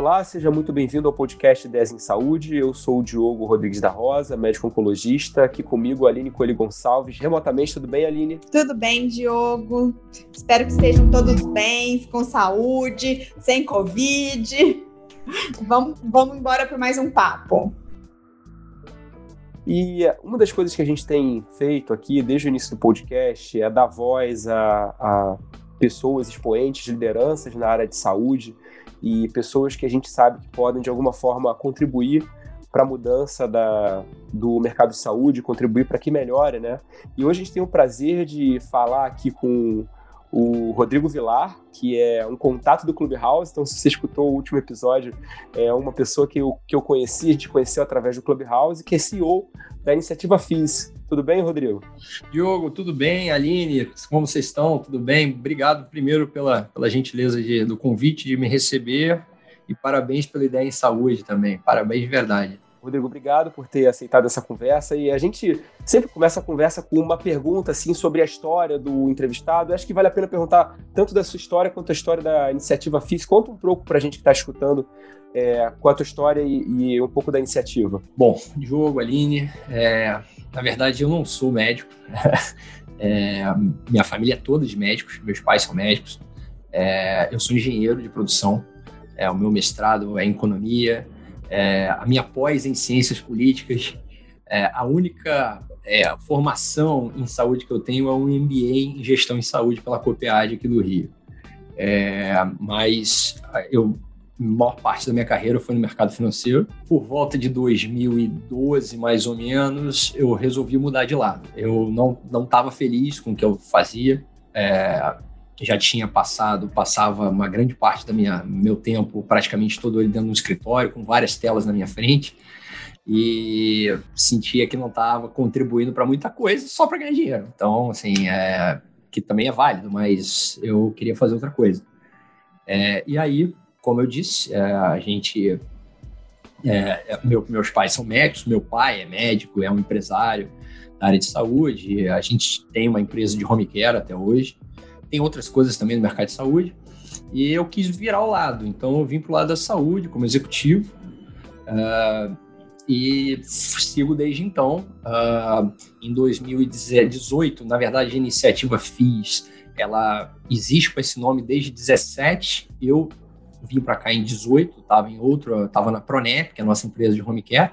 Olá, seja muito bem-vindo ao podcast 10 em Saúde. Eu sou o Diogo Rodrigues da Rosa, médico oncologista. Aqui comigo, Aline Coelho Gonçalves. Remotamente, tudo bem, Aline? Tudo bem, Diogo. Espero que estejam todos bem, com saúde, sem Covid. Vamos, vamos embora para mais um papo. E uma das coisas que a gente tem feito aqui desde o início do podcast é dar voz a, a pessoas expoentes, lideranças na área de saúde e pessoas que a gente sabe que podem, de alguma forma, contribuir para a mudança da, do mercado de saúde, contribuir para que melhore, né? E hoje a gente tem o prazer de falar aqui com o Rodrigo Vilar, que é um contato do Clubhouse. Então, se você escutou o último episódio, é uma pessoa que eu, que eu conheci, a gente conheceu através do Clubhouse, que é CEO da iniciativa FIS. Tudo bem, Rodrigo? Diogo, tudo bem? Aline, como vocês estão? Tudo bem? Obrigado primeiro pela, pela gentileza de, do convite de me receber e parabéns pela ideia em saúde também. Parabéns de verdade. Rodrigo, obrigado por ter aceitado essa conversa. E a gente sempre começa a conversa com uma pergunta assim sobre a história do entrevistado. Eu acho que vale a pena perguntar tanto da sua história quanto a história da iniciativa FIS. Conta um pouco para a gente que está escutando é, qual a tua história e, e, um pouco da iniciativa. Bom, Diogo, Aline, é, na verdade eu não sou médico. é, minha família é toda de médicos, meus pais são médicos. É, eu sou engenheiro de produção. É, o meu mestrado é em economia. É, a minha pós em ciências políticas. a única formação em saúde que eu tenho é um MBA em gestão em saúde pela COPEAD aqui do Rio. mas eu maior parte da minha carreira foi no mercado financeiro. Por volta de 2012, mais ou menos, eu resolvi mudar de lado. Eu não estava feliz com o que eu fazia. É, já tinha passado, passava uma grande parte do meu tempo, praticamente todo ele dentro do escritório, com várias telas na minha frente. E sentia que não estava contribuindo para muita coisa só para ganhar dinheiro. Então, assim, é, que também é válido, mas eu queria fazer outra coisa. É, e aí como eu disse, é, a gente. É, é, meu, meus pais são médicos, meu pai é médico, é um empresário da área de saúde, a gente tem uma empresa de home care até hoje, tem outras coisas também no mercado de saúde, e eu quis virar ao lado, então eu vim para o lado da saúde como executivo, uh, e sigo desde então. Uh, em 2018, na verdade, a iniciativa FIS, ela existe com esse nome desde 17. Eu vim para cá em 18, estava em outro, estava na Pronep, que é a nossa empresa de home care.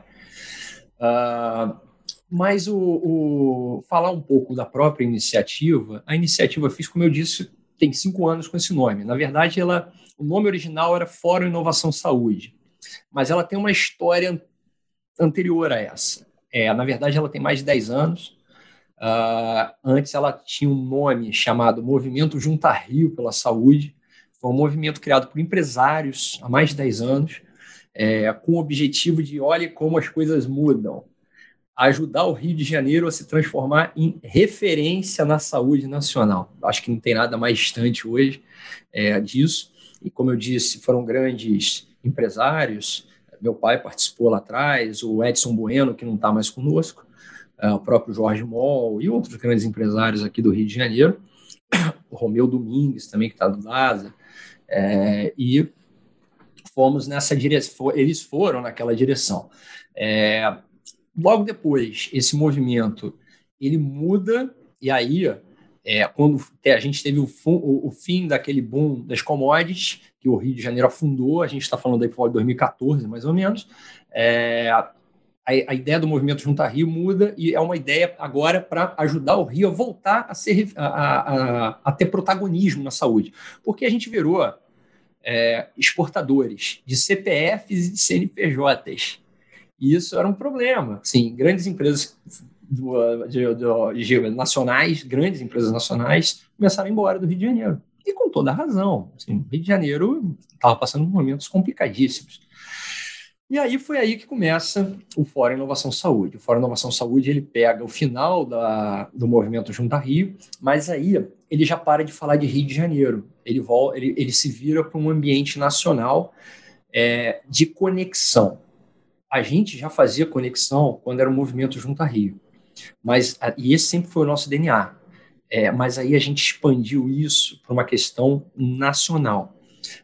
Uh, mas o, o, falar um pouco da própria iniciativa, a iniciativa fiz, como eu disse, tem cinco anos com esse nome. Na verdade, ela, o nome original era Fórum Inovação Saúde, mas ela tem uma história anterior a essa. É, na verdade, ela tem mais de 10 anos. Uh, antes, ela tinha um nome chamado Movimento Junta Rio pela Saúde, foi um movimento criado por empresários há mais de 10 anos, é, com o objetivo de, olhe como as coisas mudam, ajudar o Rio de Janeiro a se transformar em referência na saúde nacional. Acho que não tem nada mais distante hoje é, disso. E como eu disse, foram grandes empresários. Meu pai participou lá atrás, o Edson Bueno, que não está mais conosco, é, o próprio Jorge Moll e outros grandes empresários aqui do Rio de Janeiro. O Romeu Domingues também, que está do LASA. É, e fomos nessa direção, eles foram naquela direção. É, logo depois, esse movimento ele muda, e aí, é, quando a gente teve o, o, o, fim daquele boom das commodities, que o Rio de Janeiro afundou, a gente está falando aí por 2014, mais ou menos, é, a, a, ideia do movimento Junta Rio muda e é uma ideia agora para ajudar o Rio a voltar a, ser, a, a, ter protagonismo na saúde. Porque a gente virou é, exportadores de CPFs e de CNPJs. E isso era um problema. Sim, grandes empresas do, de, de, de, nacionais, grandes empresas nacionais, começaram a ir embora do Rio de Janeiro. E com toda a razão. Assim, o Rio de Janeiro estava passando momentos complicadíssimos. E aí foi aí que começa o Fórum Inovação Saúde. O Fórum Inovação Saúde ele pega o final da, do movimento Junta Rio, mas aí ele já para de falar de Rio de Janeiro. Ele, ele, ele se vira para um ambiente nacional é, de conexão. A gente já fazia conexão quando era o movimento Junta Rio, mas e esse sempre foi o nosso DNA. É, mas aí a gente expandiu isso para uma questão nacional.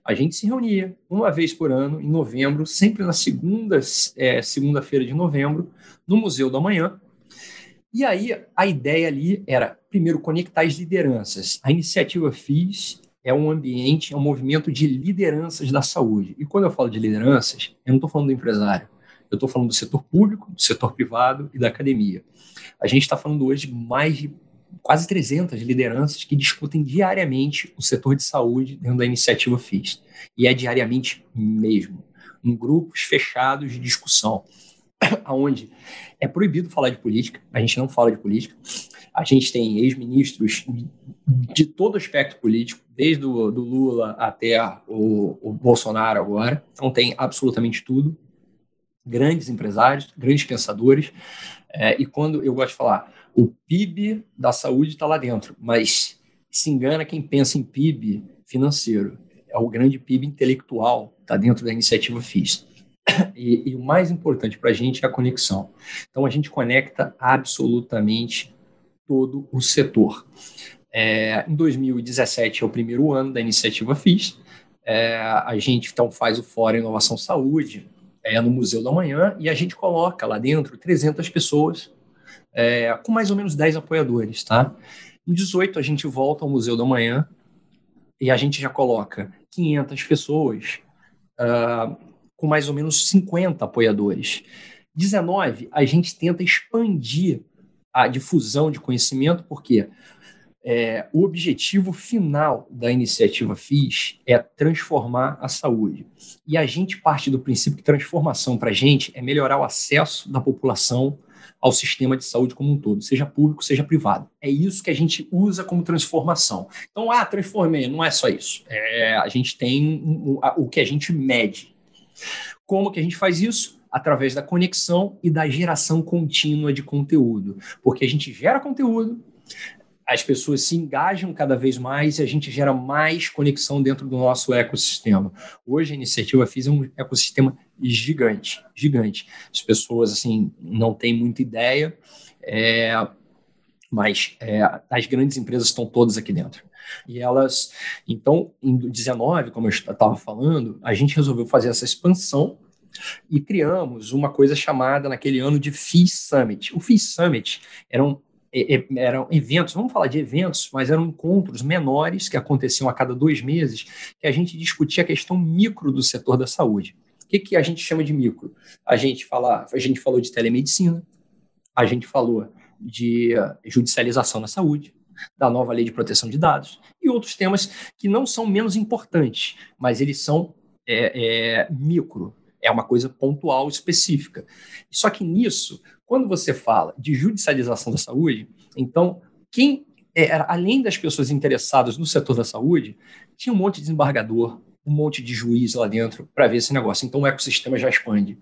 A gente se reunia uma vez por ano, em novembro, sempre na segunda, é, segunda-feira de novembro, no Museu da Manhã. E aí a ideia ali era, primeiro, conectar as lideranças. A iniciativa FIS é um ambiente, é um movimento de lideranças da saúde. E quando eu falo de lideranças, eu não estou falando do empresário. Eu estou falando do setor público, do setor privado e da academia. A gente está falando hoje de mais de quase 300 lideranças que discutem diariamente o setor de saúde dentro da iniciativa FIS. E é diariamente mesmo, em grupos fechados de discussão, onde é proibido falar de política, a gente não fala de política, a gente tem ex-ministros de todo aspecto político, desde o do Lula até o, o Bolsonaro agora, então tem absolutamente tudo, grandes empresários, grandes pensadores, é, e quando eu gosto de falar, o PIB da saúde está lá dentro, mas se engana quem pensa em PIB financeiro. É o grande PIB intelectual, está dentro da iniciativa FIS. E, e o mais importante para a gente é a conexão. Então, a gente conecta absolutamente todo o setor. É, em 2017 é o primeiro ano da iniciativa FIS. É, a gente então faz o Fórum Inovação Saúde é, no Museu da Manhã e a gente coloca lá dentro 300 pessoas é, com mais ou menos 10 apoiadores, tá? Em 18 a gente volta ao Museu da Manhã e a gente já coloca 500 pessoas uh, com mais ou menos 50 apoiadores. 19 a gente tenta expandir a difusão de conhecimento, porque é, o objetivo final da iniciativa FIS é transformar a saúde. E a gente parte do princípio que transformação para a gente é melhorar o acesso da população ao sistema de saúde como um todo, seja público, seja privado. É isso que a gente usa como transformação. Então, ah, transformei, não é só isso. É, a gente tem o, o que a gente mede. Como que a gente faz isso? Através da conexão e da geração contínua de conteúdo. Porque a gente gera conteúdo, as pessoas se engajam cada vez mais e a gente gera mais conexão dentro do nosso ecossistema. Hoje a iniciativa FIS é um ecossistema gigante, gigante. As pessoas assim não têm muita ideia, é, mas é, as grandes empresas estão todas aqui dentro. E elas, então, em 19, como eu estava falando, a gente resolveu fazer essa expansão e criamos uma coisa chamada naquele ano de FIS Summit. O FIS Summit era um eram eventos, vamos falar de eventos, mas eram encontros menores que aconteciam a cada dois meses, que a gente discutia a questão micro do setor da saúde. O que, que a gente chama de micro? A gente, fala, a gente falou de telemedicina, a gente falou de judicialização na saúde, da nova lei de proteção de dados e outros temas que não são menos importantes, mas eles são é, é, micro, é uma coisa pontual, específica. Só que nisso, quando você fala de judicialização da saúde, então, quem era, além das pessoas interessadas no setor da saúde, tinha um monte de desembargador, um monte de juiz lá dentro para ver esse negócio. Então, o ecossistema já expande.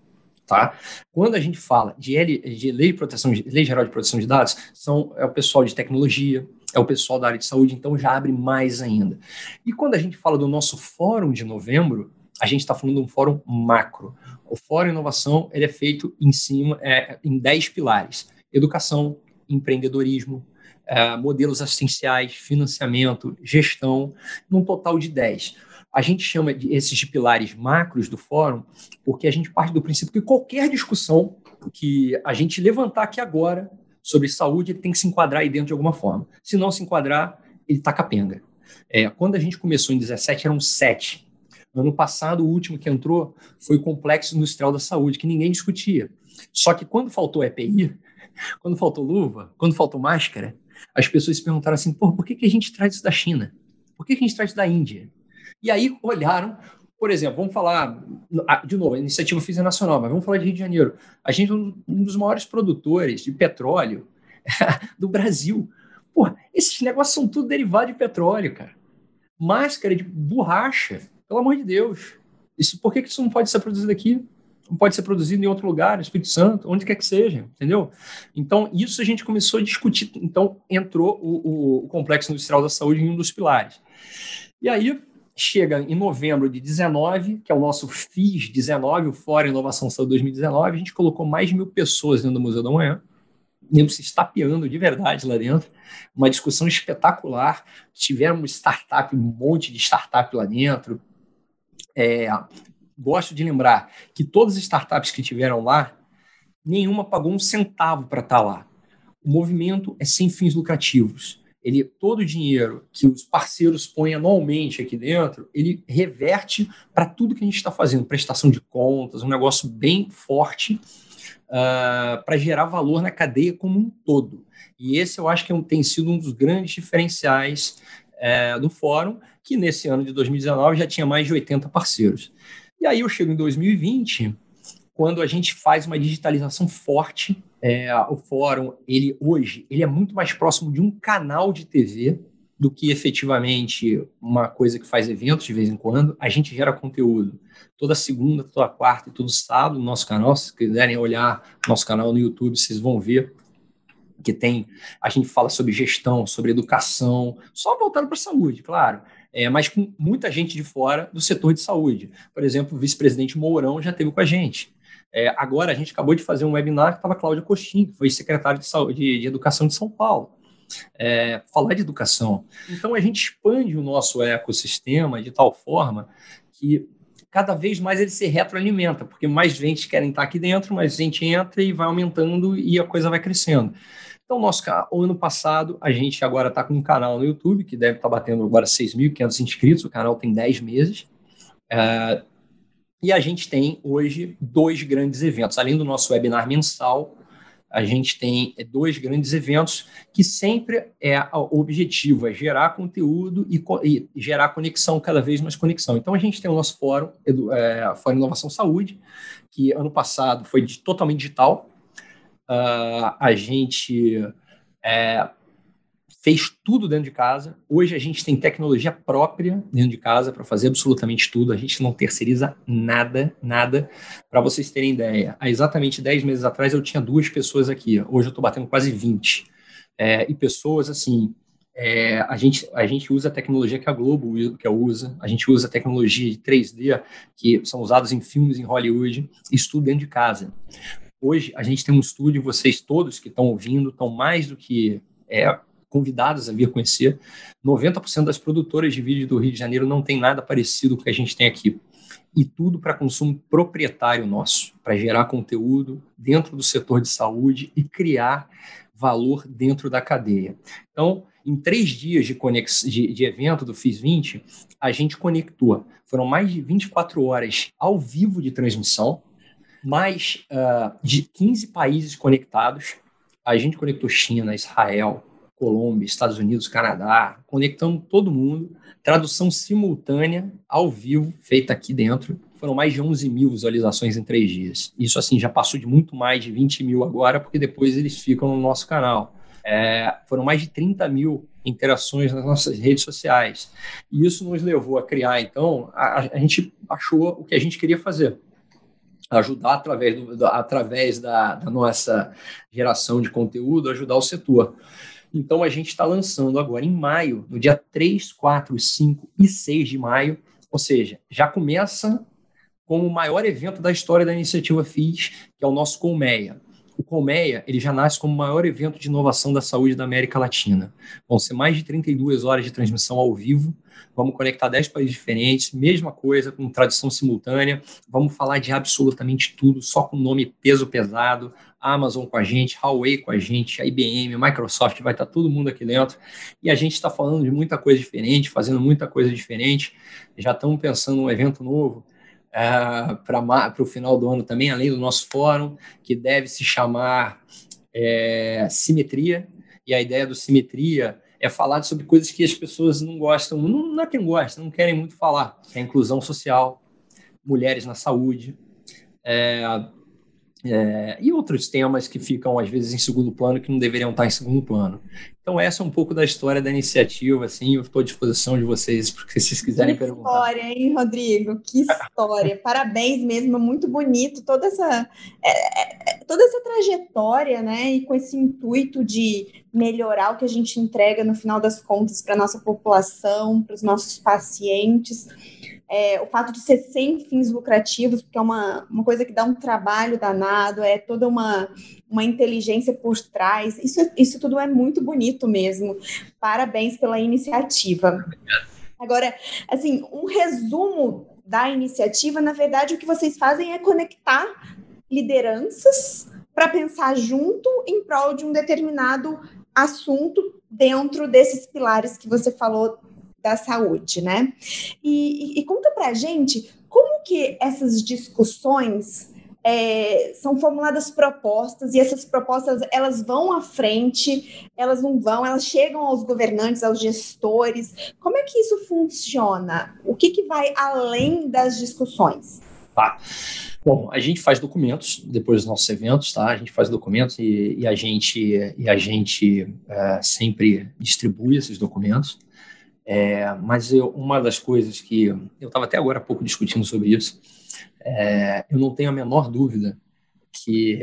Tá? Quando a gente fala de, L, de lei, de proteção, lei Geral de Proteção de Dados, são, é o pessoal de tecnologia, é o pessoal da área de saúde, então já abre mais ainda. E quando a gente fala do nosso fórum de novembro, a gente está falando de um fórum macro. O Fórum Inovação ele é feito em cima, é, em 10 pilares: educação, empreendedorismo, é, modelos assistenciais, financiamento, gestão, num total de 10. A gente chama de esses de pilares macros do fórum porque a gente parte do princípio que qualquer discussão que a gente levantar aqui agora sobre saúde, ele tem que se enquadrar aí dentro de alguma forma. Se não se enquadrar, ele está capenga. É, quando a gente começou em 17, eram sete Ano passado, o último que entrou foi o Complexo Industrial da Saúde, que ninguém discutia. Só que quando faltou EPI, quando faltou luva, quando faltou máscara, as pessoas se perguntaram assim: por que, que a gente traz isso da China? Por que, que a gente traz isso da Índia? E aí olharam, por exemplo, vamos falar, ah, de novo, a iniciativa Física Nacional, mas vamos falar de Rio de Janeiro. A gente é um dos maiores produtores de petróleo do Brasil. Porra, esses negócios são tudo derivado de petróleo, cara. Máscara de borracha pelo amor de Deus. Isso, por que isso não pode ser produzido aqui? Não pode ser produzido em outro lugar, no Espírito Santo, onde quer que seja, entendeu? Então, isso a gente começou a discutir. Então, entrou o, o Complexo Industrial da Saúde em um dos pilares. E aí, chega em novembro de 19, que é o nosso FIS 19, o Fórum Inovação Saúde 2019, a gente colocou mais de mil pessoas dentro do Museu da Manhã, nego se estapeando de verdade lá dentro, uma discussão espetacular, tivemos startup, um monte de startup lá dentro, É, gosto de lembrar que todas as startups que tiveram lá, nenhuma pagou um centavo para estar tá lá. O movimento é sem fins lucrativos. Ele todo o dinheiro que os parceiros põem anualmente aqui dentro, ele reverte para tudo que a gente está fazendo, prestação de contas, um negócio bem forte uh, ah, para gerar valor na cadeia como um todo. E esse eu acho que é tem sido um dos grandes diferenciais é, do fórum, que nesse ano de 2019 já tinha mais de 80 parceiros. E aí eu chego em 2020, quando a gente faz uma digitalização forte, é, o fórum, ele hoje, ele é muito mais próximo de um canal de TV do que efetivamente uma coisa que faz eventos de vez em quando. A gente gera conteúdo toda segunda, toda quarta e todo sábado no nosso canal. Se quiserem olhar nosso canal no YouTube, vocês vão ver que tem. A gente fala sobre gestão, sobre educação, só voltando para a saúde, claro. É, mas com muita gente de fora do setor de saúde. Por exemplo, o vice-presidente Mourão já teve com a gente. É, agora, a gente acabou de fazer um webinar que estava Cláudia Coxim, que foi secretário de, saúde, de, de Educação de São Paulo. É, falar de educação. Então, a gente expande o nosso ecossistema de tal forma que cada vez mais ele se retroalimenta, porque mais gente querem estar aqui dentro, mais gente entra e vai aumentando e a coisa vai crescendo. Então, nosso o ano passado, a gente agora está com um canal no YouTube, que deve estar tá batendo agora 6.500 inscritos, o canal tem 10 meses. É, e a gente tem hoje dois grandes eventos. Além do nosso webinar mensal, a gente tem dois grandes eventos que sempre é o objetivo é gerar conteúdo e, e gerar conexão, cada vez mais conexão. Então a gente tem o nosso fórum, é, Fórum Inovação Saúde, que ano passado foi de, totalmente digital, Uh, a gente é, fez tudo dentro de casa. Hoje a gente tem tecnologia própria dentro de casa para fazer absolutamente tudo. A gente não terceiriza nada, nada. Para vocês terem ideia, há exatamente 10 meses atrás eu tinha duas pessoas aqui. Hoje eu estou batendo quase 20. É, e pessoas assim. É, a, gente, a gente usa a tecnologia que a Globo que usa, a gente usa a tecnologia de 3D que são usados em filmes em Hollywood, isso tudo dentro de casa. Hoje a gente tem um estúdio, vocês todos que estão ouvindo estão mais do que é, convidados a vir conhecer. 90% das produtoras de vídeo do Rio de Janeiro não tem nada parecido com o que a gente tem aqui. E tudo para consumo proprietário nosso, para gerar conteúdo dentro do setor de saúde e criar valor dentro da cadeia. Então, em três dias de, conex... de, de evento do FIS 20, a gente conectou. Foram mais de 24 horas ao vivo de transmissão, mais uh, de 15 países conectados. A gente conectou China, Israel, Colômbia, Estados Unidos, Canadá, conectamos todo mundo. Tradução simultânea, ao vivo, feita aqui dentro. Foram mais de 11 mil visualizações em três dias. Isso, assim, já passou de muito mais de 20 mil agora, porque depois eles ficam no nosso canal. É, foram mais de 30 mil interações nas nossas redes sociais. E isso nos levou a criar, então, a, a gente achou o que a gente queria fazer ajudar através, do, através da, da, nossa geração de conteúdo, ajudar o setor. Então, a gente está lançando agora em maio, no dia 3, 4, 5 e 6 de maio, ou seja, já começa com o maior evento da história da iniciativa FIS, que é o nosso Colmeia. O Colmeia ele já nasce como o maior evento de inovação da saúde da América Latina. Vão ser mais de 32 horas de transmissão ao vivo, vamos conectar 10 países diferentes, mesma coisa, com tradução simultânea, vamos falar de absolutamente tudo, só com nome peso pesado, Amazon com a gente, Huawei com a gente, a IBM, Microsoft, vai estar todo mundo aqui dentro. E a gente está falando de muita coisa diferente, fazendo muita coisa diferente. Já estamos pensando num evento novo uh, para o final do ano também, além do nosso fórum, que deve se chamar é, Simetria. E a ideia do Simetria é falar sobre coisas que as pessoas não gostam, não, não é que não gostam, não querem muito falar. É inclusão social, mulheres na saúde, é, é, e outros temas que ficam, às vezes, em segundo plano, que não deveriam estar em segundo plano. Então, essa é um pouco da história da iniciativa, assim, eu estou à disposição de vocês, porque se vocês quiserem que perguntar. Que história, hein, Rodrigo? Que história! Parabéns mesmo, muito bonito toda essa, é, é, toda essa trajetória, né, e com esse intuito de melhorar o que a gente entrega, no final das contas, para a nossa população, para os nossos pacientes é, o fato de ser sem fins lucrativos, porque é uma, uma coisa que dá um trabalho danado, é toda uma, uma inteligência por trás. Isso, isso tudo é muito bonito mesmo. Parabéns pela iniciativa. Agora, assim, um resumo da iniciativa, na verdade, o que vocês fazem é conectar lideranças para pensar junto em prol de um determinado assunto dentro desses pilares que você falou da saúde, né? E, e, conta para gente como que essas discussões é, são formuladas propostas e essas propostas elas vão à frente, elas não vão, elas chegam aos governantes, aos gestores. Como é que isso funciona? O que, que vai além das discussões? Tá. Bom, a gente faz documentos depois dos nossos eventos, tá? A gente faz documentos e, e a gente, e a gente é, sempre distribui esses documentos. É, mas eu, uma das coisas que eu estava até agora há pouco discutindo sobre isso, é, eu não tenho a menor dúvida que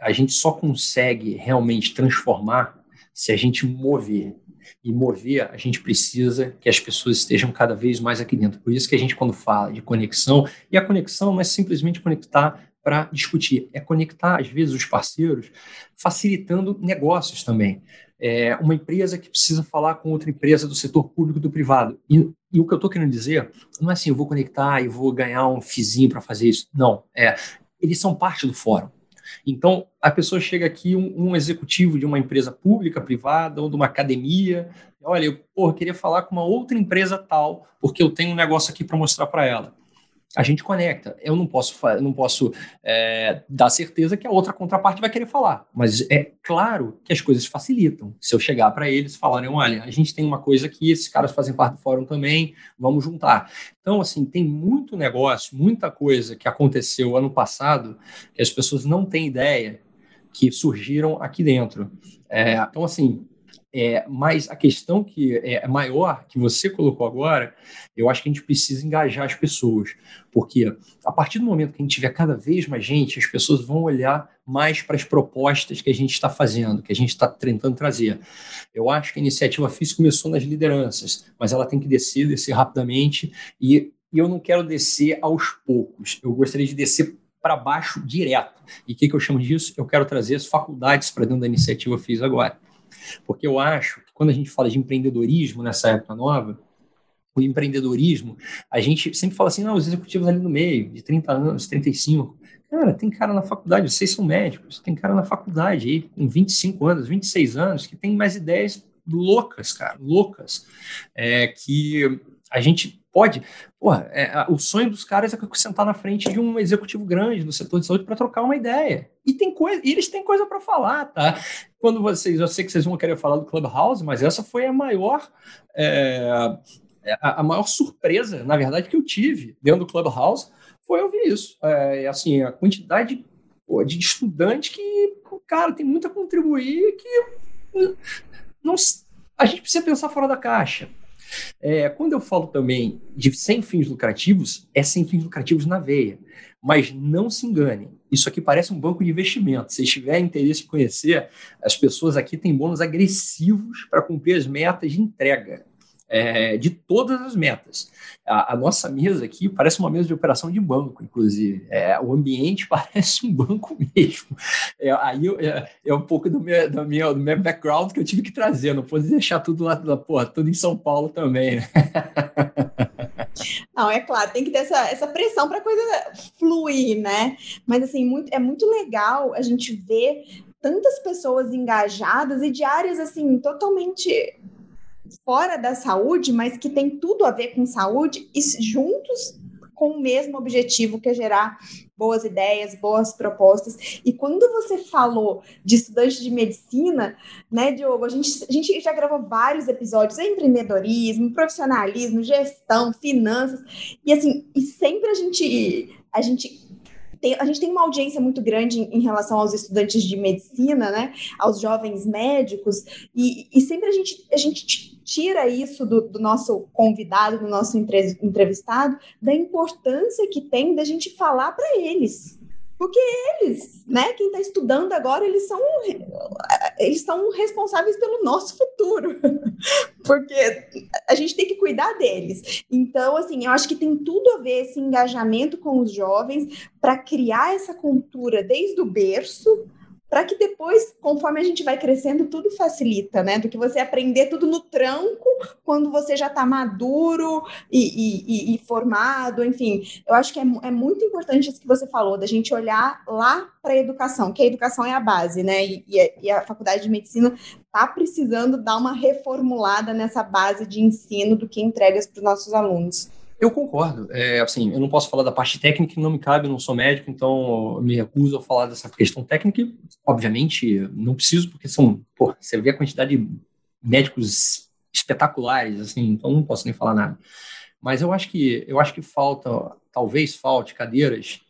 a gente só consegue realmente transformar se a gente mover. E mover, a gente precisa que as pessoas estejam cada vez mais aqui dentro. Por isso que a gente, quando fala de conexão, e a conexão não é simplesmente conectar para discutir, é conectar, às vezes, os parceiros, facilitando negócios também é, uma empresa que precisa falar com outra empresa do setor público e do privado. E, e o que eu estou querendo dizer não é assim, eu vou conectar e vou ganhar um fizinho para fazer isso. Não, é, eles são parte do fórum. Então, a pessoa chega aqui, um, um, executivo de uma empresa pública, privada, ou de uma academia, olha, eu porra, queria falar com uma outra empresa tal, porque eu tenho um negócio aqui para mostrar para ela a gente conecta. Eu não posso, não posso é, dar certeza que a outra contraparte vai querer falar, mas é claro que as coisas facilitam. Se eu chegar para eles e falarem, olha, a gente tem uma coisa aqui, esses caras fazem parte do fórum também, vamos juntar. Então, assim, tem muito negócio, muita coisa que aconteceu ano passado que as pessoas não têm ideia que surgiram aqui dentro. É, então, assim, é, mas a questão que é maior, que você colocou agora, eu acho que a gente precisa engajar as pessoas. Porque a partir do momento que a gente tiver cada vez mais gente, as pessoas vão olhar mais para as propostas que a gente está fazendo, que a gente está tentando trazer. Eu acho que a iniciativa física começou nas lideranças, mas ela tem que descer, descer rapidamente. E, e eu não quero descer aos poucos. Eu gostaria de descer para baixo direto. E o que, que eu chamo disso? Eu quero trazer as faculdades para dentro da iniciativa FIS agora. Porque eu acho que quando a gente fala de empreendedorismo nessa época nova, o empreendedorismo, a gente sempre fala assim, não, os executivos ali no meio, de 30 anos, 35. Cara, tem cara na faculdade, vocês são médicos, tem cara na faculdade aí, com 25 anos, 26 anos, que tem mais ideias loucas, cara, loucas, é, que a gente pode. Porra, é, o sonho dos caras é sentar na frente de um executivo grande do setor de saúde para trocar uma ideia. E tem coisa, e eles têm coisa para falar, tá? Quando vocês, eu sei que vocês vão querer falar do Clubhouse, mas essa foi a maior. É, a, a, maior surpresa, na verdade, que eu tive dentro do Clubhouse foi ouvir isso. É, assim, a quantidade pô, de estudante que, cara, tem muito a contribuir que não, a gente precisa pensar fora da caixa. É, quando eu falo também de sem fins lucrativos, é sem fins lucrativos na veia. Mas não se enganem, isso aqui parece um banco de investimento. Se tiver interesse em conhecer, as pessoas aqui têm bônus agressivos para cumprir as metas de entrega é, de todas as metas. A, a, nossa mesa aqui parece uma mesa de operação de banco, inclusive. É, o ambiente parece um banco mesmo. É, aí é, é, um pouco do meu, do, meu, do meu background que eu tive que trazer. Não pude deixar tudo lá, porra, tudo em São Paulo também. Né? Não, é claro, tem que ter essa, essa pressão para a coisa fluir, né? Mas assim, muito, é muito legal a gente ver tantas pessoas engajadas e de áreas assim totalmente fora da saúde, mas que tem tudo a ver com saúde e juntos com o mesmo objetivo que é gerar boas ideias, boas propostas. E quando você falou de estudante de medicina, né, Diogo, a gente, a gente já gravou vários episódios em empreendedorismo, profissionalismo, gestão, finanças, e assim, e sempre a gente a gente tem, a gente tem uma audiência muito grande em, em, relação aos estudantes de medicina, né? Aos jovens médicos, e, e sempre a gente, a gente tira isso do, do nosso convidado, do nosso entrevistado, da importância que tem da gente falar para eles. Porque eles, né, quem está estudando agora, eles são eles são responsáveis pelo nosso futuro. Porque a gente tem que cuidar deles. Então, assim, eu acho que tem tudo a ver esse engajamento com os jovens para criar essa cultura desde o berço para que depois, conforme a gente vai crescendo, tudo facilita, né? Do que você aprender tudo no tranco, quando você já está maduro e, e, e, formado, enfim. Eu acho que é, é, muito importante isso que você falou, da gente olhar lá para a educação, que a educação é a base, né? E, e a faculdade de medicina está precisando dar uma reformulada nessa base de ensino do que entrega para os nossos alunos. Eu concordo. É, assim, eu não posso falar da parte técnica, não me cabe, não sou médico, então me recuso a falar dessa questão técnica. Obviamente, não preciso, porque são, pô, você vê a quantidade de médicos espetaculares, assim, então não posso nem falar nada. Mas eu acho que eu acho que falta, talvez falte cadeiras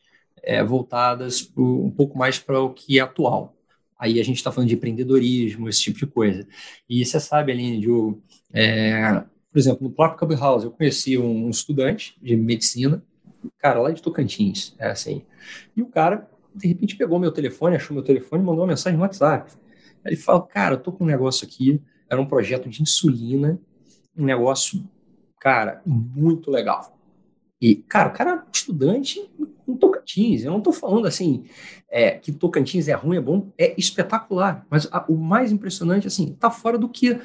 é, voltadas pro, um pouco mais para o que é atual. Aí a gente está falando de empreendedorismo, esse tipo de coisa. E você sabe, Aline, Diogo, é, por exemplo, no próprio Clubhouse, eu conheci um estudante de medicina, cara lá de Tocantins, é assim. E o cara, de repente, pegou meu telefone, achou meu telefone e mandou uma mensagem no WhatsApp. Ele falou, cara, eu tô com um negócio aqui, era um projeto de insulina, um negócio, cara, muito legal. E, cara, o cara é estudante em Tocantins. Eu não estou falando assim é, que Tocantins é ruim, é bom, é espetacular. Mas a, o mais impressionante, assim, tá fora do que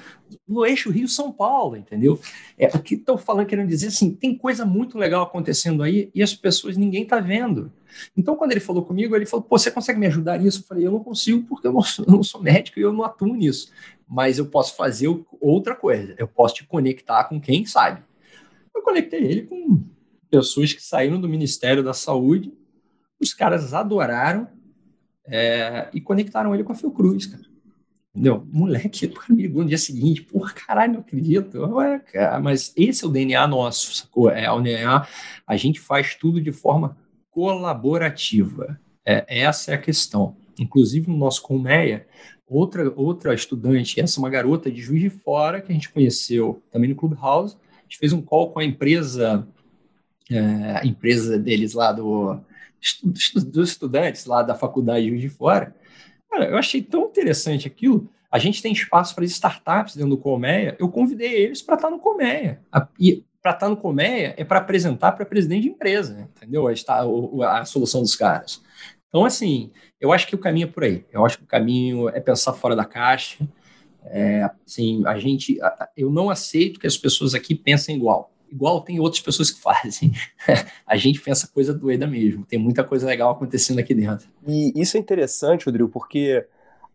no eixo Rio-São Paulo, entendeu? É, o que estou falando, querendo dizer assim, tem coisa muito legal acontecendo aí e as pessoas, ninguém está vendo. Então, quando ele falou comigo, ele falou, pô, você consegue me ajudar nisso? Eu falei, eu não consigo porque eu não, eu não sou médico e eu não atuo nisso. Mas eu posso fazer outra coisa. Eu posso te conectar com quem sabe. Eu conectei ele com pessoas que saíram do Ministério da Saúde, os caras adoraram é, e conectaram ele com a Fiocruz, cara. Entendeu? Moleque, o cara me ligou no dia seguinte, porra, caralho, não acredito. Ué, cara, mas esse é o DNA nosso, sacou? É o DNA, a gente faz tudo de forma colaborativa. É, essa é a questão. Inclusive, no nosso Colmeia, outra, outra estudante, essa é uma garota de Juiz de Fora, que a gente conheceu também no Clubhouse, a gente fez um call com a empresa é, a empresa deles lá do, dos estudantes lá da faculdade de Fora. Cara, eu achei tão interessante aquilo. A gente tem espaço para startups dentro do Colmeia. Eu convidei eles para estar no Colmeia. E para estar no Colmeia é para apresentar para presidente de empresa, entendeu? A, a solução dos caras. Então, assim, eu acho que o caminho é por aí. Eu acho que o caminho é pensar fora da caixa. É, assim, a gente, eu não aceito que as pessoas aqui pensem igual igual tem outras pessoas que fazem. a gente pensa coisa doida mesmo. Tem muita coisa legal acontecendo aqui dentro. E isso é interessante, Rodrigo, porque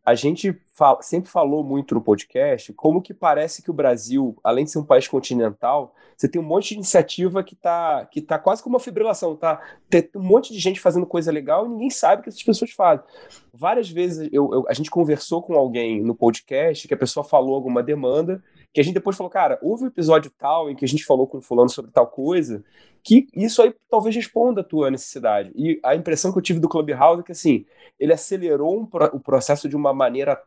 a gente fala, sempre falou muito no podcast como que parece que o Brasil, além de ser um país continental, você tem um monte de iniciativa que está que tá quase como uma fibrilação, tá? Tem um monte de gente fazendo coisa legal e ninguém sabe o que essas pessoas fazem. Várias vezes eu, eu, a gente conversou com alguém no podcast que a pessoa falou alguma demanda que a gente depois falou, cara, houve um episódio tal em que a gente falou com fulano sobre tal coisa, que isso aí talvez responda a tua necessidade. E a impressão que eu tive do Clubhouse é que, assim, ele acelerou um, o processo de uma maneira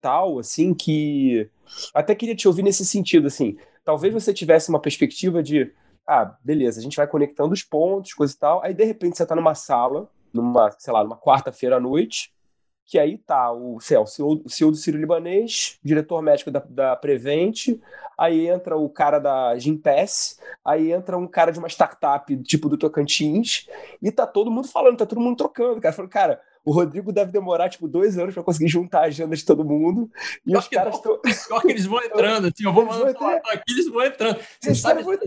tal, assim, que até queria te ouvir nesse sentido, assim, talvez você tivesse uma perspectiva de, ah, beleza, a gente vai conectando os pontos, coisa e tal, aí de repente você tá numa sala, numa, sei lá, numa quarta-feira à noite, que aí tá o, lá, o, CEO, do Ciro Libanês, diretor médico da, da Prevent, aí entra o cara da Gimpass, aí entra um cara de uma startup tipo do Tocantins, e tá todo mundo falando, tá todo mundo trocando, cara. Falando, cara, o Rodrigo deve demorar, tipo, dois anos para conseguir juntar a agenda de todo mundo. E os caras estão. Só que eles vão entrando, assim, eu vou mandando aqui, eles vão entrando. Você Isso sabe. É muito...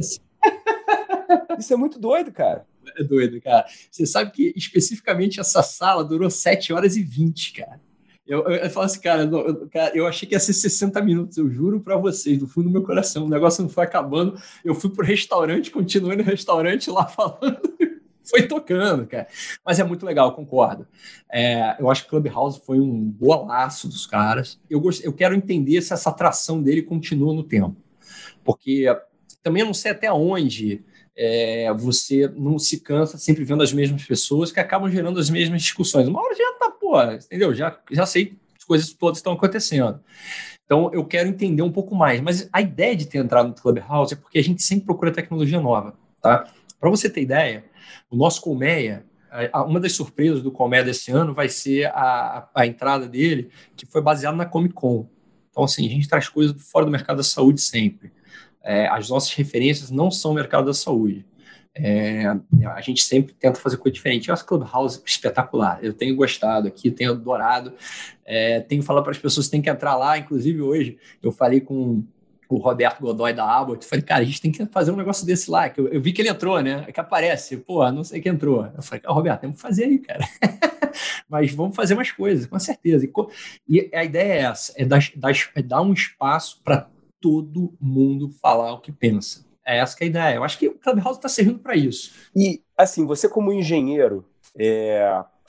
Isso é muito doido, cara é doido, cara. Você sabe que especificamente essa sala durou 7 horas e 20, cara. Eu, eu, eu falo assim, cara eu, cara, eu achei que ia ser 60 minutos, eu juro para vocês, do fundo do meu coração. O negócio não foi acabando. Eu fui pro restaurante, continuei no restaurante lá falando. foi tocando, cara. Mas é muito legal, concordo. É, eu acho que Clubhouse foi um golaço dos caras. Eu, gost... eu quero entender se essa atração dele continua no tempo. Porque também eu não sei até onde é, você não se cansa sempre vendo as mesmas pessoas que acabam gerando as mesmas discussões. Uma hora já tá, pô, entendeu? Já, já sei as coisas todas estão acontecendo. Então, eu quero entender um pouco mais. Mas a ideia de ter entrado no Clubhouse é porque a gente sempre procura tecnologia nova, tá? Para você ter ideia, o nosso Colmeia, uma das surpresas do Colmeia desse ano vai ser a, a entrada dele, que foi baseada na Comic Con. Então, assim, a gente traz coisas fora do mercado da saúde sempre é, as nossas referências não são o mercado da saúde. É, a gente sempre tenta fazer coisa diferente. Eu acho Clubhouse espetacular. Eu tenho gostado aqui, tenho adorado. É, tenho falado para as pessoas que têm que entrar lá. Inclusive, hoje eu falei com o Roberto Godoy da Abbott. Falei, cara, a gente tem que fazer um negócio desse lá. Que eu, eu vi que ele entrou, né? Que aparece. Pô, não sei quem entrou. Eu falei, Roberto, temos que fazer aí, cara. Mas vamos fazer mais coisas, com certeza. E, a ideia é essa: é é dar um espaço para todo mundo falar o que pensa. É essa que é a ideia. Eu acho que o Clubhouse está servindo para isso. E, assim, você como engenheiro, é,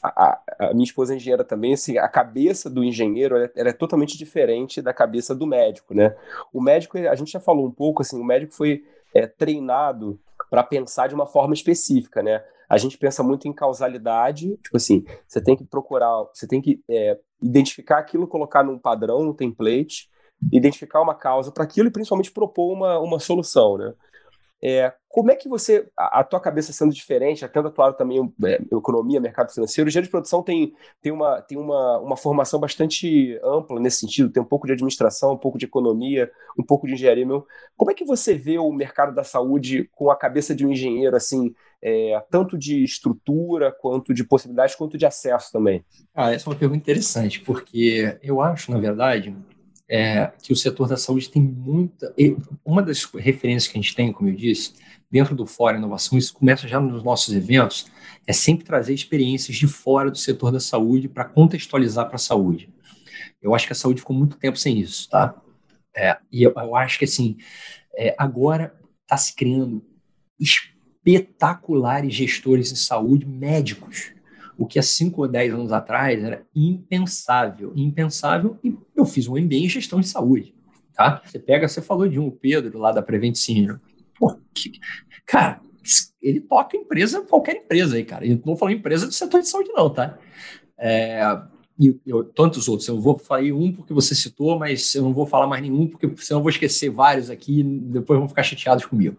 a, a, minha esposa é engenheira também, assim, a cabeça do engenheiro ela, ela é totalmente diferente da cabeça do médico, né? O médico, a gente já falou um pouco, assim, o médico foi é, treinado para pensar de uma forma específica, né? A gente pensa muito em causalidade, tipo assim, você tem que procurar, você tem que é, identificar aquilo, colocar num padrão, num template, identificar uma causa para aquilo e principalmente propor uma, uma solução, né? É, como é que você, a, a, tua cabeça sendo diferente, tendo atuado também é, economia, mercado financeiro, o engenheiro de produção tem, tem, uma, tem uma, uma formação bastante ampla nesse sentido, tem um pouco de administração, um pouco de economia, um pouco de engenharia. Meu. Como é que você vê o mercado da saúde com a cabeça de um engenheiro, assim, é, tanto de estrutura, quanto de possibilidades, quanto de acesso também? Ah, essa é uma pergunta interessante, porque eu acho, na verdade, é, que o setor da saúde tem muita. Uma das referências que a gente tem, como eu disse, dentro do Fórum Inovação, isso começa já nos nossos eventos, é sempre trazer experiências de fora do setor da saúde para contextualizar para a saúde. Eu acho que a saúde ficou muito tempo sem isso, tá? É, e eu, eu, acho que, assim, é, agora está se criando espetaculares gestores em saúde médicos o que há 5 ou 10 anos atrás era impensável. Impensável, e eu fiz um MBA em gestão de saúde. Tá? Você pega, você falou de um, o Pedro, lá da Prevent Senior. Pô, que, cara, ele toca empresa, qualquer empresa aí, cara. E não falar empresa do setor de saúde, não, tá? É, e eu, tantos outros. Eu vou falar um porque você citou, mas eu não vou falar mais nenhum, porque senão eu vou esquecer vários aqui, depois vão ficar chateados comigo.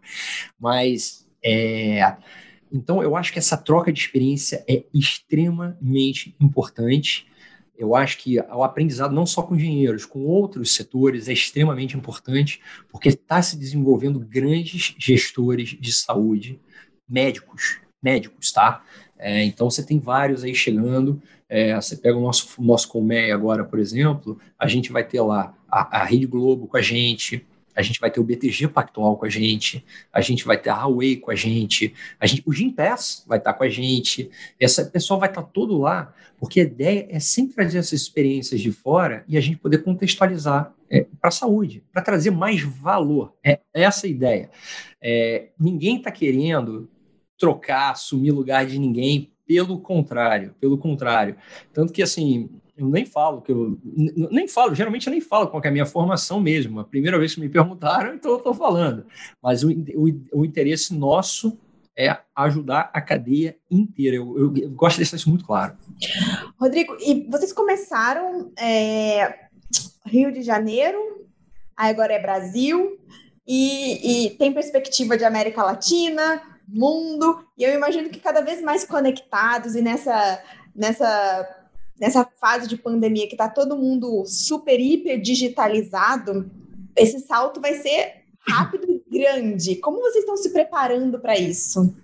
Mas é, então, eu acho que essa troca de experiência é extremamente importante. Eu acho que o aprendizado, não só com engenheiros, com outros setores, é extremamente importante, porque está se desenvolvendo grandes gestores de saúde, médicos, médicos, tá? É, então, você tem vários aí chegando. É, você pega o nosso, nosso Colmeia agora, por exemplo, a gente vai ter lá a, a Rede Globo com a gente, a gente vai ter o BTG Pactual com a gente, a gente vai ter a Huawei com a gente, a gente o Gimpass vai estar com a gente, essa pessoa vai estar todo lá, porque a ideia é sempre trazer essas experiências de fora e a gente poder contextualizar é, para a saúde, para trazer mais valor. É essa a ideia. É, ninguém está querendo trocar, assumir lugar de ninguém, pelo contrário, pelo contrário. Tanto que, assim, eu nem falo que eu nem falo, geralmente eu nem falo qual é a minha formação mesmo. A primeira vez que me perguntaram, então eu estou falando. Mas o, o, o, interesse nosso é ajudar a cadeia inteira. Eu, eu, eu, gosto de deixar isso muito claro. Rodrigo, e vocês começaram é, Rio de Janeiro, agora é Brasil, e, e tem perspectiva de América Latina, mundo, e eu imagino que cada vez mais conectados e nessa nessa nessa fase de pandemia que está todo mundo super, hiper digitalizado, esse salto vai ser rápido e grande. Como vocês estão se preparando para isso?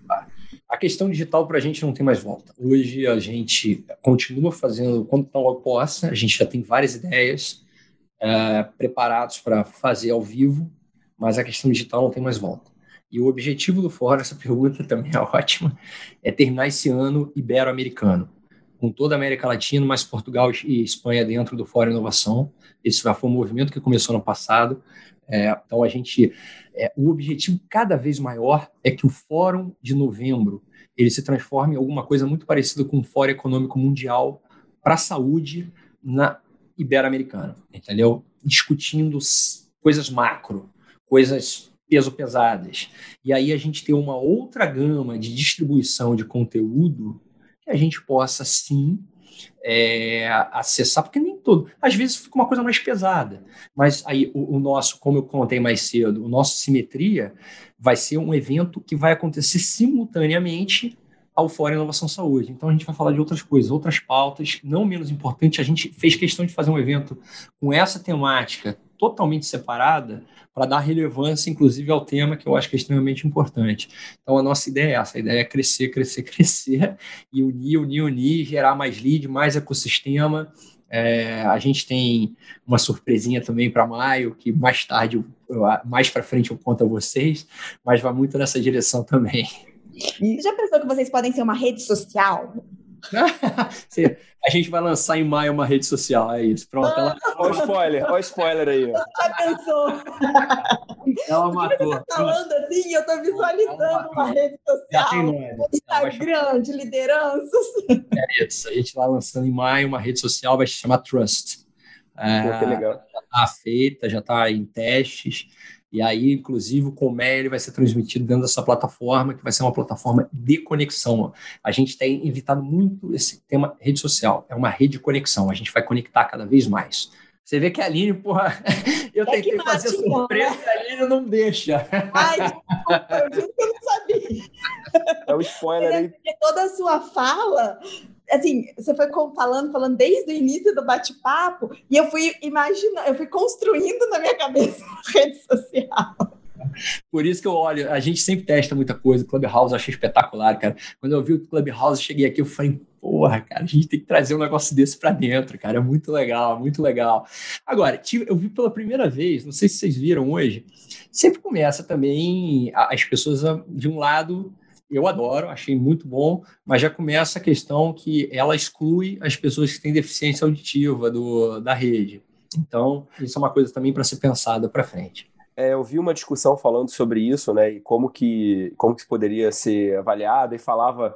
A questão digital para a gente não tem mais volta. Hoje a gente continua fazendo, quando está logo possa, a gente já tem várias ideias é, preparados para fazer ao vivo, mas a questão digital não tem mais volta. E o objetivo do fórum, essa pergunta também é ótima, é terminar esse ano ibero-americano com toda a América Latina, mas Portugal e Espanha dentro do Fórum Inovação. Esse foi um movimento que começou no passado. É, então, a gente. É, o objetivo cada vez maior é que o Fórum de novembro ele se transforme em alguma coisa muito parecida com o Fórum Econômico Mundial para a saúde na Ibero-Americana, entendeu? Discutindo coisas macro, coisas peso pesadas. E aí a gente tem uma outra gama de distribuição de conteúdo que a gente possa sim é, acessar, porque nem todo. Às vezes fica uma coisa mais pesada, mas aí o, o, nosso, como eu contei mais cedo, o nosso Simetria vai ser um evento que vai acontecer simultaneamente ao Fórum Inovação Saúde. Então a gente vai falar de outras coisas, outras pautas, não menos importante, a gente fez questão de fazer um evento com essa temática totalmente separada para dar relevância, inclusive, ao tema que eu acho que é extremamente importante. Então, a nossa ideia é essa: a ideia é crescer, crescer, crescer e unir, unir, unir, gerar mais lead, mais ecossistema. É, a gente tem uma surpresinha também para maio, que mais tarde, mais para frente eu conto a vocês, mas vai muito nessa direção também. Você já pensou que vocês podem ser uma rede social? a gente vai lançar em maio uma rede social, é isso. Pronto. Ela... Olha o spoiler, olha o spoiler aí. Já pensou? Ela matou. Você tá falando assim, eu tô visualizando uma rede social. Um Instagram de lideranças. É isso. A gente vai lançando em maio uma rede social, vai se chamar Trust. É, que legal. Já está feita, já está em testes. E aí, inclusive, o Comé ele vai ser transmitido dentro dessa plataforma, que vai ser uma plataforma de conexão. A gente tem evitado muito esse tema rede social. É uma rede de conexão. A gente vai conectar cada vez mais. Você vê que a Aline, porra, eu é tentei fazer surpresa e a Aline não deixa. Ai, eu juro que eu não sabia. É o spoiler aí. Toda a sua fala assim, você foi falando, falando desde o início do bate-papo, e eu fui imaginando, eu fui construindo na minha cabeça a rede social. Por isso que eu olho, a gente sempre testa muita coisa. Clubhouse eu achei espetacular, cara. Quando eu vi o Clubhouse, cheguei aqui, eu falei, porra, cara, a gente tem que trazer um negócio desse para dentro, cara. É muito legal, muito legal. Agora, eu vi pela primeira vez, não sei se vocês viram hoje, sempre começa também as pessoas de um lado eu adoro, achei muito bom, mas já começa a questão que ela exclui as pessoas que têm deficiência auditiva do, da rede. Então, isso é uma coisa também para ser pensada para frente. É, eu vi uma discussão falando sobre isso, né, e como que, como que poderia ser avaliado, e falava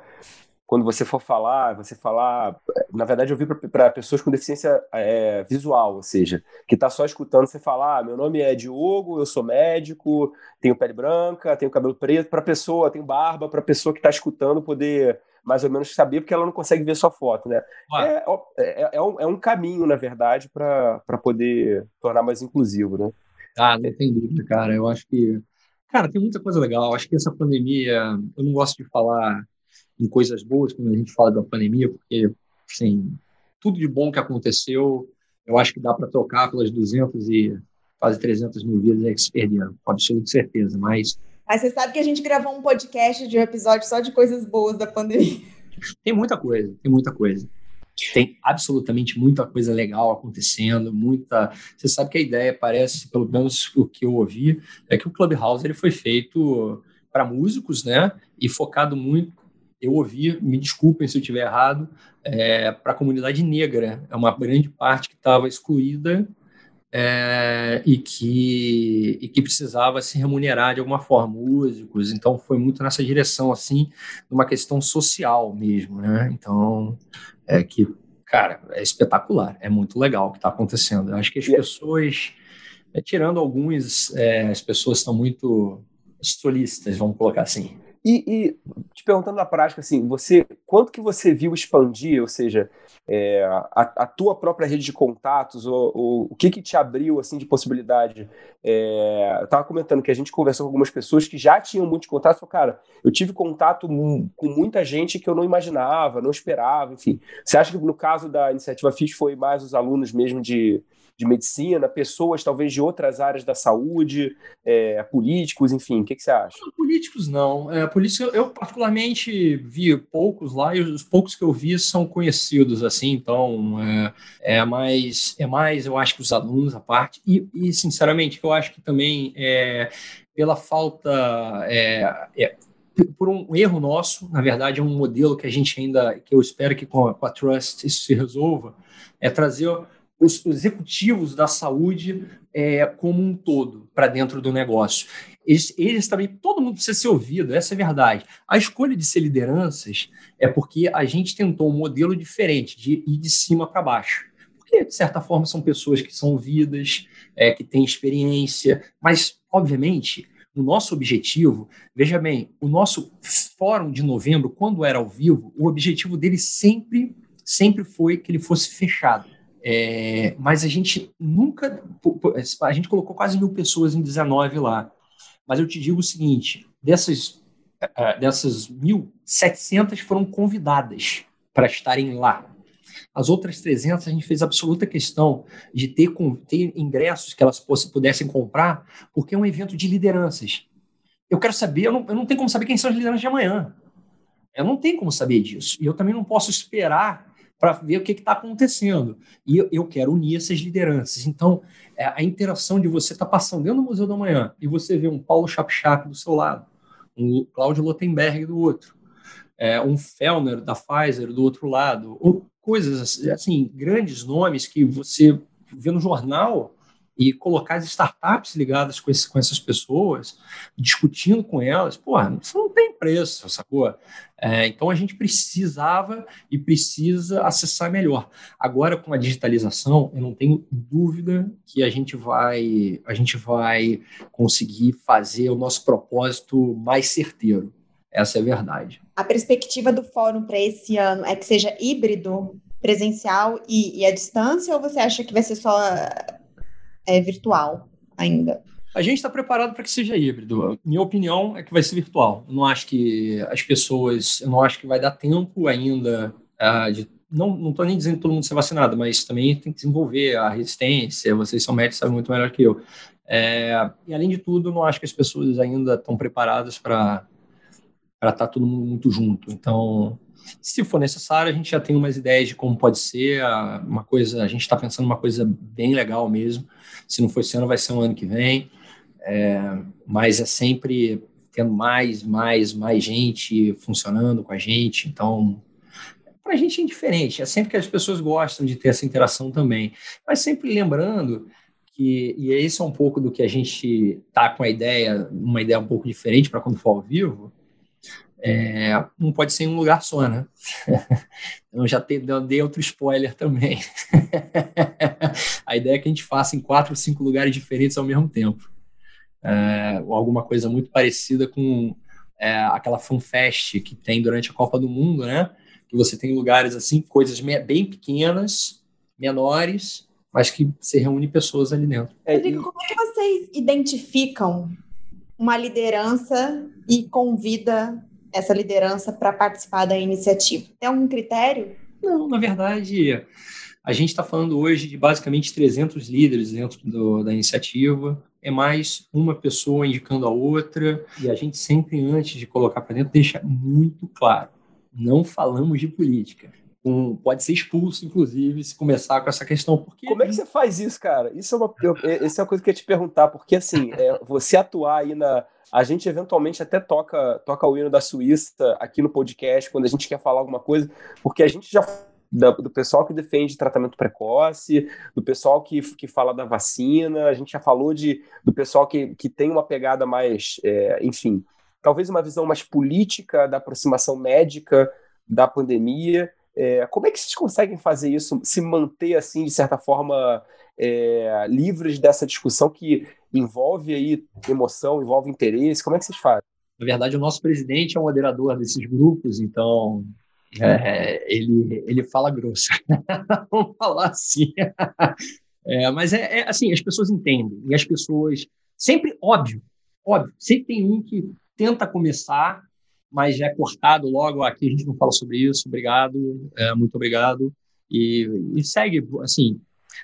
quando você for falar, você falar. Na verdade, eu vi para pessoas com deficiência é, visual, ou seja, que está só escutando você falar: ah, meu nome é Diogo, eu sou médico, tenho pele branca, tenho cabelo preto. Para pessoa, tenho barba, para pessoa que está escutando poder mais ou menos saber, porque ela não consegue ver sua foto, né? É, é, é, um, é um caminho, na verdade, para poder tornar mais inclusivo, né? Ah, não tem dúvida, cara. Eu acho que. Cara, tem muita coisa legal. Acho que essa pandemia, eu não gosto de falar em coisas boas quando a gente fala da pandemia, porque, assim, tudo de bom que aconteceu, eu acho que dá para tocar pelas 200 e quase 300 mil vidas aí que se perderam, com absoluta certeza, mas... Mas você sabe que a gente gravou um podcast de um episódio só de coisas boas da pandemia. Tem muita coisa, tem muita coisa. Tem absolutamente muita coisa legal acontecendo, muita. Você sabe que a ideia parece, pelo menos o que eu ouvi, é que o Clubhouse ele foi feito para músicos, né? E focado muito eu ouvi, me desculpem se eu estiver errado, é, para a comunidade negra. É uma grande parte que estava excluída é, e, que, e que precisava se remunerar de alguma forma, músicos. Então, foi muito nessa direção, assim, numa questão social mesmo, né? Então, é que, cara, é espetacular, é muito legal o que está acontecendo. Eu acho que as pessoas, é, tirando alguns, é, as pessoas estão muito solícitas, vamos colocar assim. E, e, te perguntando na prática, assim, você, quanto que você viu expandir, ou seja, é, a, a, tua própria rede de contatos, ou, ou, o que que te abriu, assim, de possibilidade? É, eu estava comentando que a gente conversou com algumas pessoas que já tinham muitos contatos, falou, cara, eu tive contato com muita gente que eu não imaginava, não esperava, enfim. Você acha que no caso da iniciativa FIS foi mais os alunos mesmo de, de medicina, pessoas talvez de outras áreas da saúde, é, políticos, enfim, o que, que você acha? Políticos não. É, políticos, eu, particularmente vi poucos lá e os poucos que eu vi são conhecidos, assim, então é, é mais, é mais, eu acho que os alunos, a parte, e, e sinceramente, eu acho que também é, pela falta. É, é, por um erro nosso, na verdade, é um modelo que a gente ainda, que eu espero que com a, com a Trust isso se resolva, é trazer os executivos da saúde é, como um todo para dentro do negócio. Eles, eles, também, todo mundo precisa ser ouvido, essa é a verdade. A escolha de ser lideranças é porque a gente tentou um modelo diferente, de ir de cima para baixo. Porque, de certa forma, são pessoas que são ouvidas, é, que têm experiência, mas, obviamente, o nosso objetivo, veja bem, o nosso fórum de novembro, quando era ao vivo, o objetivo dele sempre, sempre foi que ele fosse fechado é, mas a gente nunca. A gente colocou quase mil pessoas em 19 lá. Mas eu te digo o seguinte: dessas, dessas mil, 700 foram convidadas para estarem lá. As outras 300 a gente fez absoluta questão de ter, ter ingressos que elas pudessem comprar, porque é um evento de lideranças. Eu quero saber, eu não, eu não tenho como saber quem são as lideranças de amanhã. Eu não tenho como saber disso. E eu também não posso esperar para ver o que está acontecendo. E eu, eu, quero unir essas lideranças. Então, é, a interação de você estar tá passando dentro do Museu da Manhã e você ver um Paulo Chapchap do seu lado, um Cláudio Lotenberg do outro, é, um Fellner da Pfizer do outro lado, ou coisas assim, grandes nomes que você vê no jornal e colocar as startups ligadas com, esse, com essas pessoas, discutindo com elas, pô, isso não tem preço, sacou? É, então a gente precisava e precisa acessar melhor. Agora, com a digitalização, eu não tenho dúvida que a gente vai, a gente vai conseguir fazer o nosso propósito mais certeiro. Essa é a verdade. A perspectiva do fórum para esse ano é que seja híbrido, presencial e, e à distância, ou você acha que vai ser só é, virtual ainda? A gente está preparado para que seja híbrido. Minha opinião é que vai ser virtual. Eu não acho que as pessoas, eu não acho que vai dar tempo ainda uh, de não estou nem dizendo que todo mundo ser vacinado, mas também tem que desenvolver a resistência. Vocês são médicos, sabem muito melhor que eu. É, e além de tudo, não acho que as pessoas ainda estão preparadas para estar tá todo mundo muito junto. Então, se for necessário, a gente já tem umas ideias de como pode ser, uma coisa, a gente está pensando uma coisa bem legal mesmo. Se não for esse ano, vai ser um ano que vem. É, mas é sempre tendo mais, mais, mais gente funcionando com a gente. Então, para a gente é indiferente. É sempre que as pessoas gostam de ter essa interação também. Mas sempre lembrando que, e esse é um pouco do que a gente tá com a ideia, uma ideia um pouco diferente para quando for ao vivo, é, não pode ser em um lugar só, né? Eu já te, dei outro spoiler também. a ideia é que a gente faça em quatro ou cinco lugares diferentes ao mesmo tempo. É, ou alguma coisa muito parecida com é, aquela FanFest que tem durante a Copa do Mundo, né? Que você tem lugares assim, coisas bem pequenas, menores, mas que se reúne pessoas ali dentro. Rodrigo, como é que vocês identificam uma liderança e convida essa liderança para participar da iniciativa? Tem algum critério? Não, na verdade, a gente está falando hoje de basicamente 300 líderes dentro do, da iniciativa. É mais uma pessoa indicando a outra. E a gente sempre, antes de colocar para dentro, deixa muito claro: não falamos de política. Um, pode ser expulso, inclusive, se começar com essa questão. Porque... Como é que você faz isso, cara? Isso é uma, eu, essa é uma coisa que eu ia te perguntar, porque assim, é, você atuar aí na, a gente eventualmente até toca, toca o hino da Suíça aqui no podcast quando a gente quer falar alguma coisa, porque a gente já do pessoal que defende tratamento precoce, do pessoal que, que fala da vacina, a gente já falou de, do pessoal que, que tem uma pegada mais, é, enfim, talvez uma visão mais política da aproximação médica da pandemia. É, como é que vocês conseguem fazer isso, se manter assim, de certa forma, é, livres dessa discussão que envolve aí emoção, envolve interesse? Como é que vocês fazem? Na verdade, o nosso presidente é o moderador desses grupos, então é, ele, ele fala grosso. Vamos falar assim. É, mas é, é, assim, as pessoas entendem. E as pessoas. Sempre, óbvio, óbvio, sempre tem um que tenta começar, mas já é cortado logo. Aqui a gente não fala sobre isso. Obrigado, é, muito obrigado. E, e segue, assim,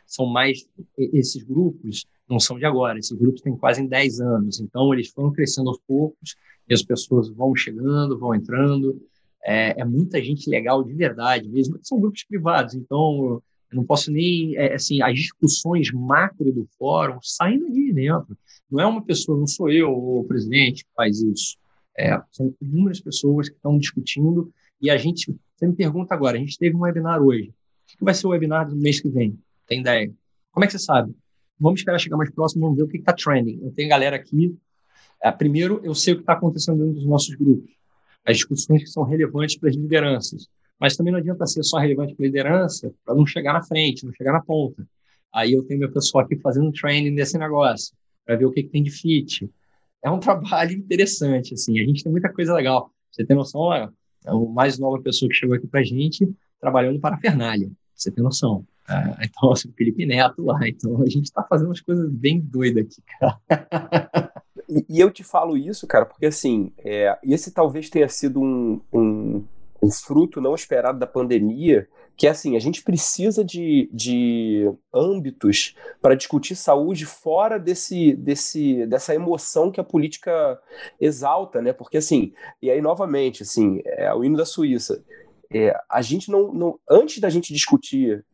são mais. Esses grupos não são de agora, esses grupos têm quase 10 anos, então eles foram crescendo aos poucos e as pessoas vão chegando, vão entrando. É, é muita gente legal de verdade mesmo, são grupos privados, então eu não posso nem. É, assim, as discussões macro do fórum saem dali dentro. Não é uma pessoa, não sou eu, o presidente, que faz isso. É, são inúmeras pessoas que estão discutindo e a gente. Você me pergunta agora, a gente teve um webinar hoje. O que vai ser o webinar do mês que vem? Tem ideia? Como é que você sabe? Vamos esperar chegar mais próximo, vamos ver o que está trending. Eu tenho galera aqui. É, primeiro, eu sei o que está acontecendo dentro dos nossos grupos, as discussões que são relevantes para as lideranças. Mas também não adianta ser só relevante para a liderança para não chegar na frente, não chegar na ponta. Aí eu tenho meu pessoal aqui fazendo training desse negócio, para ver o que, que, tem de fit. É um trabalho interessante, assim. A gente tem muita coisa legal. Você tem noção, é a mais nova pessoa que chegou aqui para a gente trabalhando para a Fernália. Você tem noção. Ah, então, assim, o Felipe Neto lá. Então, a gente está fazendo umas coisas bem doidas aqui, cara. E, e, eu te falo isso, cara, porque assim, é, esse talvez tenha sido um, um, um fruto não esperado da pandemia, que é assim, a gente precisa de, de âmbitos para discutir saúde fora desse, desse, dessa emoção que a política exalta, né? Porque assim, e aí novamente, assim, é o hino da Suíça. É, a gente não, não, antes da gente discutir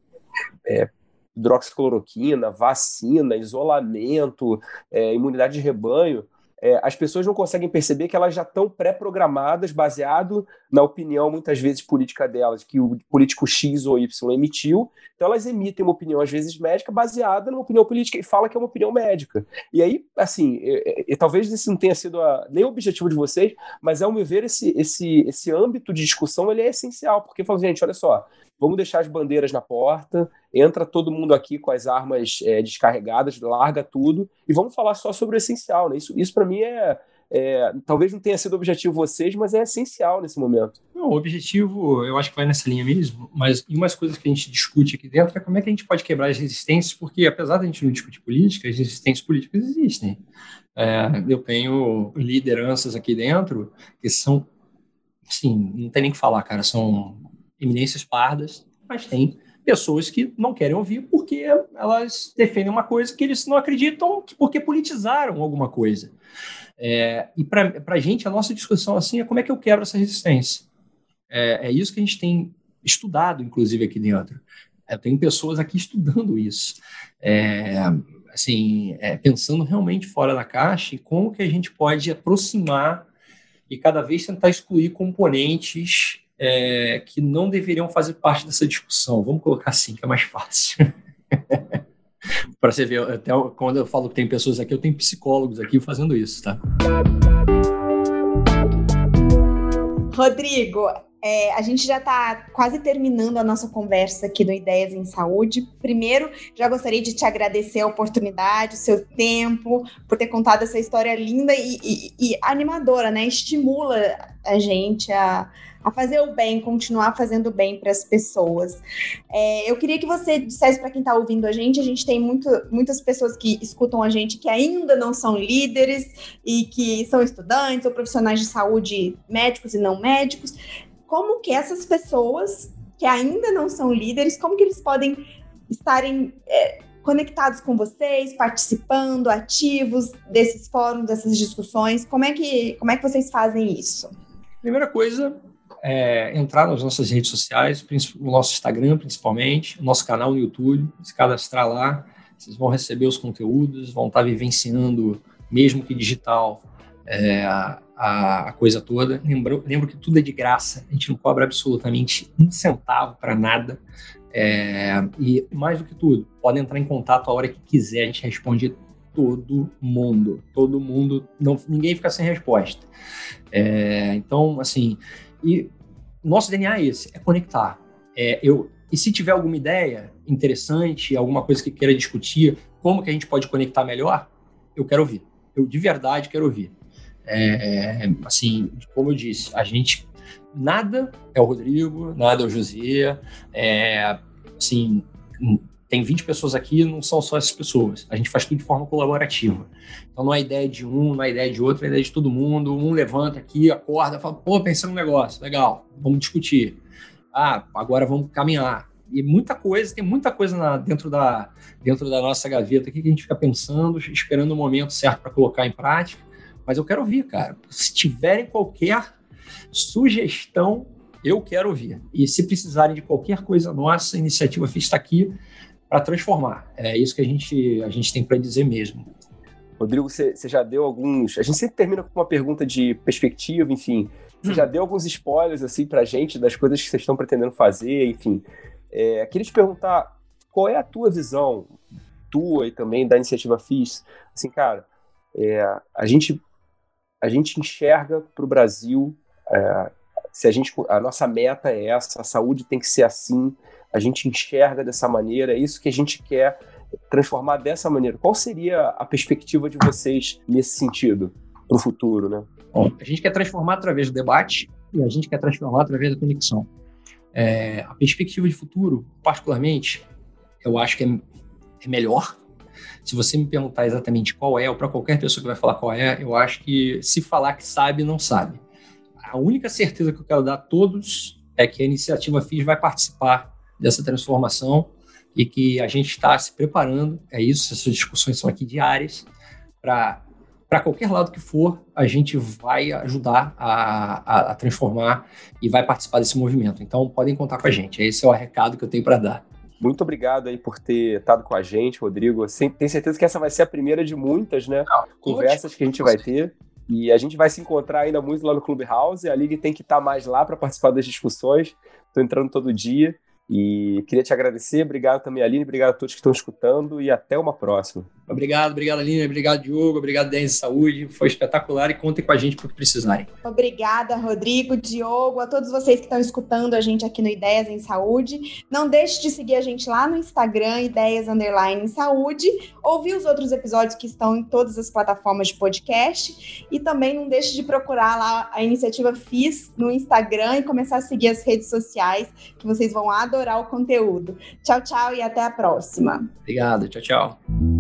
é, hidroxicloroquina, vacina, isolamento, é, imunidade de rebanho, é, as pessoas não conseguem perceber que elas já estão pré-programadas, baseado na opinião, muitas vezes, política delas, que o político X ou Y emitiu. Então, elas emitem uma opinião, às vezes, médica, baseada numa opinião política e fala que é uma opinião médica. E aí, assim, é, é, talvez esse não tenha sido a, nem o objetivo de vocês, mas, ao meu ver, esse, esse, esse âmbito de discussão ele é essencial, porque fala, gente, olha só, vamos deixar as bandeiras na porta, entra todo mundo aqui com as armas é, descarregadas, larga tudo e vamos falar só sobre o essencial. Né? Isso, isso para mim é, é, talvez não tenha sido objetivo vocês, mas é essencial nesse momento. Não, o objetivo, eu acho que vai nessa linha mesmo, mas e umas coisas que a gente discute aqui dentro é como é que a gente pode quebrar as resistências, porque apesar de a gente não discutir política, as resistências políticas existem. É, eu tenho lideranças aqui dentro que são, sim, não tem nem que falar, cara, são eminências pardas, mas tem pessoas que não querem ouvir porque elas defendem uma coisa que eles não acreditam porque politizaram alguma coisa. É, e para a gente, a nossa discussão assim é como é que eu quebro essa resistência. É, é isso que a gente tem estudado, inclusive, aqui dentro. Eu tenho pessoas aqui estudando isso. É, assim, é, pensando realmente fora da caixa e como que a gente pode aproximar e cada vez tentar excluir componentes é, que não deveriam fazer parte dessa discussão. Vamos colocar assim, que é mais fácil. Para você ver, até quando eu falo que tem pessoas aqui, eu tenho psicólogos aqui fazendo isso, tá? Rodrigo, é, a gente já está quase terminando a nossa conversa aqui no Ideias em Saúde. Primeiro, já gostaria de te agradecer a oportunidade, o seu tempo, por ter contado essa história linda e, e, e animadora, né? Estimula a gente a, a fazer o bem, continuar fazendo bem para as pessoas. É, eu queria que você dissesse para quem está ouvindo a gente, a gente tem muito, muitas pessoas que escutam a gente que ainda não são líderes e que são estudantes ou profissionais de saúde, médicos e não médicos. Como que essas pessoas que ainda não são líderes, como que eles podem estarem é, conectados com vocês, participando, ativos desses fóruns, dessas discussões? Como é que, como é que vocês fazem isso? Primeira coisa, é, entrar nas nossas redes sociais, no nosso Instagram principalmente, no nosso canal no YouTube, se cadastrar lá, vocês vão receber os conteúdos, vão estar vivenciando, mesmo que digital, é, a, a, coisa toda. Lembro, lembro que tudo é de graça, a gente não cobra absolutamente um centavo para nada. É, e mais do que tudo, podem entrar em contato a hora que quiser, a gente responde todo mundo, todo mundo, não, ninguém fica sem resposta. É, então, assim, e nosso DNA é esse, é conectar. É, eu, e se tiver alguma ideia interessante, alguma coisa que queira discutir, como que a gente pode conectar melhor, eu quero ouvir. Eu de verdade quero ouvir. É, é, assim, como eu disse, a gente nada é o Rodrigo, nada é o José, é, assim, tem 20 pessoas aqui, não são só essas pessoas. A gente faz tudo de forma colaborativa. Então não é ideia de um, não é ideia de outro, é ideia de todo mundo. Um levanta aqui, acorda, fala, pô, pensei num negócio, legal, vamos discutir. Ah, agora vamos caminhar. E muita coisa, tem muita coisa na, dentro, da, dentro da nossa gaveta aqui que a gente fica pensando, esperando o momento certo para colocar em prática. Mas eu quero ouvir, cara. Se tiverem qualquer sugestão, eu quero ouvir. E se precisarem de qualquer coisa nossa, a iniciativa FIS está aqui para transformar. É isso que a gente, a gente tem para dizer mesmo. Rodrigo, você, você, já deu alguns. A gente sempre termina com uma pergunta de perspectiva, enfim. Você hum. já deu alguns spoilers assim para a gente das coisas que vocês estão pretendendo fazer, enfim. É, queria te perguntar qual é a tua visão, tua e também da iniciativa FIS. Assim, cara, é, a gente a gente enxerga para o Brasil é, se a gente a nossa meta é essa, a saúde tem que ser assim a gente enxerga dessa maneira, é isso que a gente quer transformar dessa maneira. Qual seria a perspectiva de vocês nesse sentido para o futuro, né? A gente quer transformar através do debate e a gente quer transformar através da conexão. É, a perspectiva de futuro, particularmente, eu acho que é, é melhor. Se você me perguntar exatamente qual é, ou para qualquer pessoa que vai falar qual é, eu acho que se falar que sabe, não sabe. A única certeza que eu quero dar a todos é que a iniciativa FIS vai participar dessa transformação e que a gente está se preparando, é isso, essas discussões são aqui diárias, para para qualquer lado que for, a gente vai ajudar a, a, a, transformar e vai participar desse movimento. Então, podem contar com a gente. Esse é o recado que eu tenho para dar. Muito obrigado aí por ter estado com a gente, Rodrigo. Tenho certeza que essa vai ser a primeira de muitas, né? Não, conversas que a gente vai ter. E a gente vai se encontrar ainda muito lá no Clubhouse. A Liga tem que estar mais lá para participar das discussões. Estou entrando todo dia. E queria te agradecer, obrigado também, Aline, obrigado a todos que estão escutando e até uma próxima. Obrigado, obrigado, Aline, obrigado, Diogo, obrigado, Denise Saúde, foi espetacular e contem com a gente por precisarem. Obrigada, Rodrigo, Diogo, a todos vocês que estão escutando a gente aqui no Ideias em Saúde. Não deixe de seguir a gente lá no Instagram, Ideias Underline em Saúde, ouvir os outros episódios que estão em todas as plataformas de podcast e também não deixe de procurar lá a iniciativa FIS no Instagram e começar a seguir as redes sociais que vocês vão adorar o conteúdo. Tchau, tchau e até a próxima. Obrigado, tchau, tchau.